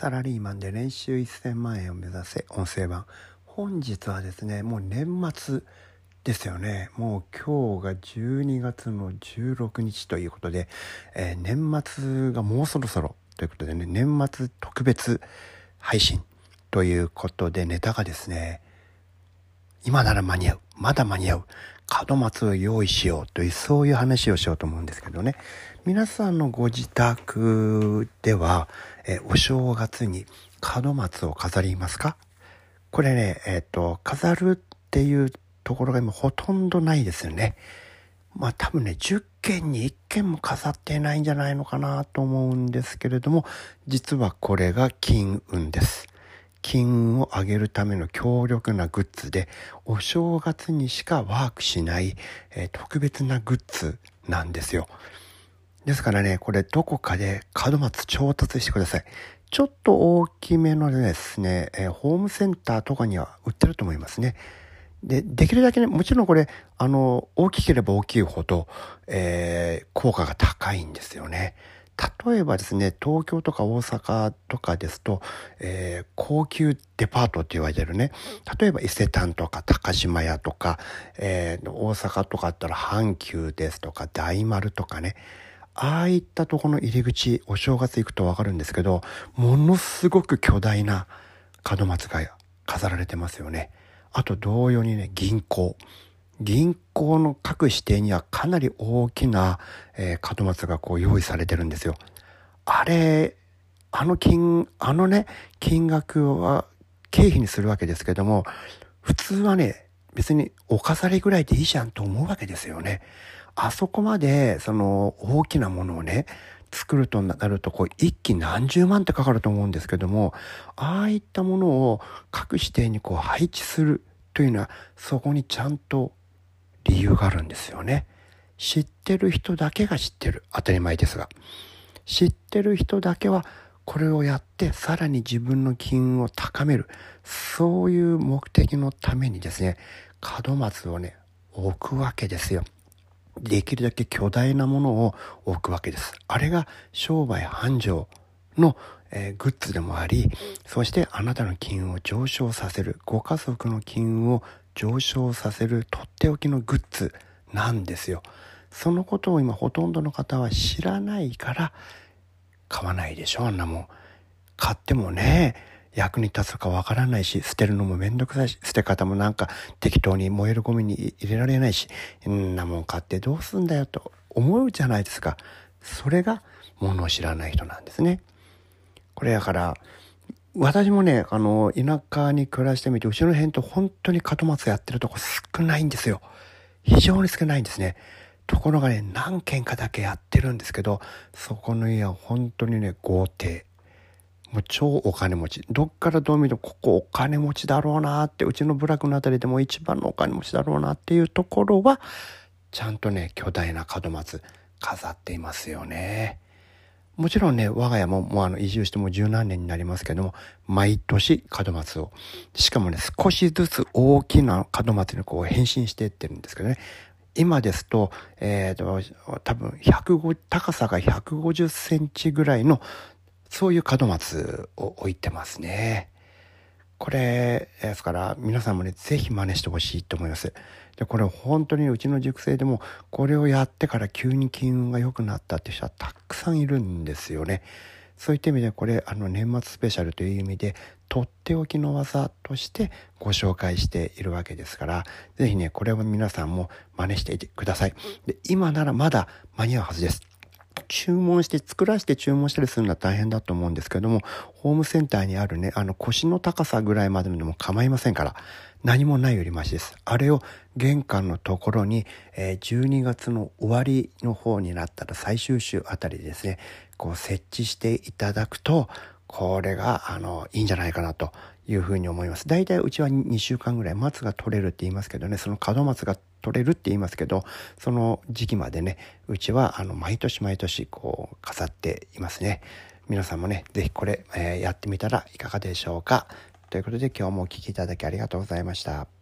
サラリーマンで年収1000万円を目指せ音声版。本日はですねもう年末ですよね。もう今日が12月の16日ということで、えー、年末がもうそろそろということでね年末特別配信ということでネタがですね今なら間に合うまだ間に合う門松を用意しようというそういう話をしようと思うんですけどね皆さんのご自宅では、えお正月に門松を飾りますか？これね、えっ、ー、と、飾るっていうところが今ほとんどないですよね。まあ多分ね、10件に1件も飾ってないんじゃないのかなと思うんですけれども、実はこれが金運です。金運を上げるための強力なグッズで、お正月にしかワークしない、えー、特別なグッズなんですよ。ですからね、これどこかで門松調達してください。ちょっと大きめのですね、えー、ホームセンターとかには売ってると思いますね。で、できるだけね、もちろんこれ、あの、大きければ大きいほど、えー、効果が高いんですよね。例えばですね、東京とか大阪とかですと、えー、高級デパートって言われてるね、例えば伊勢丹とか高島屋とか、えー、大阪とかだったら阪急ですとか大丸とかね、ああいったとこの入り口、お正月行くとわかるんですけど、ものすごく巨大な門松が飾られてますよね。あと同様にね、銀行。銀行の各指定にはかなり大きな、えー、門松がこう用意されてるんですよ。あれ、あの金、あのね、金額は経費にするわけですけども、普通はね、別にお飾りぐらいでいいじゃんと思うわけですよね。あそこまで、その、大きなものをね、作るとなると、こう、一気何十万ってかかると思うんですけども、ああいったものを各指定にこう配置するというのは、そこにちゃんと理由があるんですよね。知ってる人だけが知ってる。当たり前ですが。知ってる人だけは、これをやってさらに自分の金運を高める。そういう目的のためにですね、門松をね、置くわけですよ。できるだけ巨大なものを置くわけです。あれが商売繁盛の、えー、グッズでもあり、そしてあなたの金運を上昇させる、ご家族の金運を上昇させるとっておきのグッズなんですよ。そのことを今ほとんどの方は知らないから買わないでしょ、あんなもん。買ってもね、役に立つかわからないし、捨てるのもめんどくさいし、捨て方もなんか適当に燃えるゴミに入れられないし、んなもん買ってどうすんだよと思うじゃないですか。それが物を知らない人なんですね。これだから、私もね、あの、田舎に暮らしてみて、後ろ辺と本当に門松やってるとこ少ないんですよ。非常に少ないんですね。ところがね、何軒かだけやってるんですけど、そこの家は本当にね、豪邸。もう超お金持ち。どっからどう見てもここお金持ちだろうなって、うちの部落のあたりでも一番のお金持ちだろうなっていうところは、ちゃんとね、巨大な門松飾っていますよね。もちろんね、我が家ももうあの移住しても十何年になりますけども、毎年門松を。しかもね、少しずつ大きな門松にこう変身していってるんですけどね。今ですと、えっ、ー、と、多分105、高さが150センチぐらいのそういう門松を置いてますね。これですから皆さんもね、ぜひ真似してほしいと思います。で、これ本当にうちの熟成でもこれをやってから急に金運が良くなったって人はたくさんいるんですよね。そういった意味でこれあの年末スペシャルという意味でとっておきの技としてご紹介しているわけですから、ぜひね、これを皆さんも真似していてください。で、今ならまだ間に合うはずです。注文して作らせて注文したりするのは大変だと思うんですけども、ホームセンターにあるね、あの腰の高さぐらいまででも構いませんから、何もないよりマシです。あれを玄関のところに、え、12月の終わりの方になったら最終週あたりですね、こう設置していただくと、これが、あの、いいんじゃないかなというふうに思います。大体うちは2週間ぐらい松が取れるって言いますけどね、その門松が取れるって言いますけど、その時期までね、うちはあの毎年毎年こう飾っていますね。皆さんもね、是非これ、えー、やってみたらいかがでしょうか。ということで今日もお聴きいただきありがとうございました。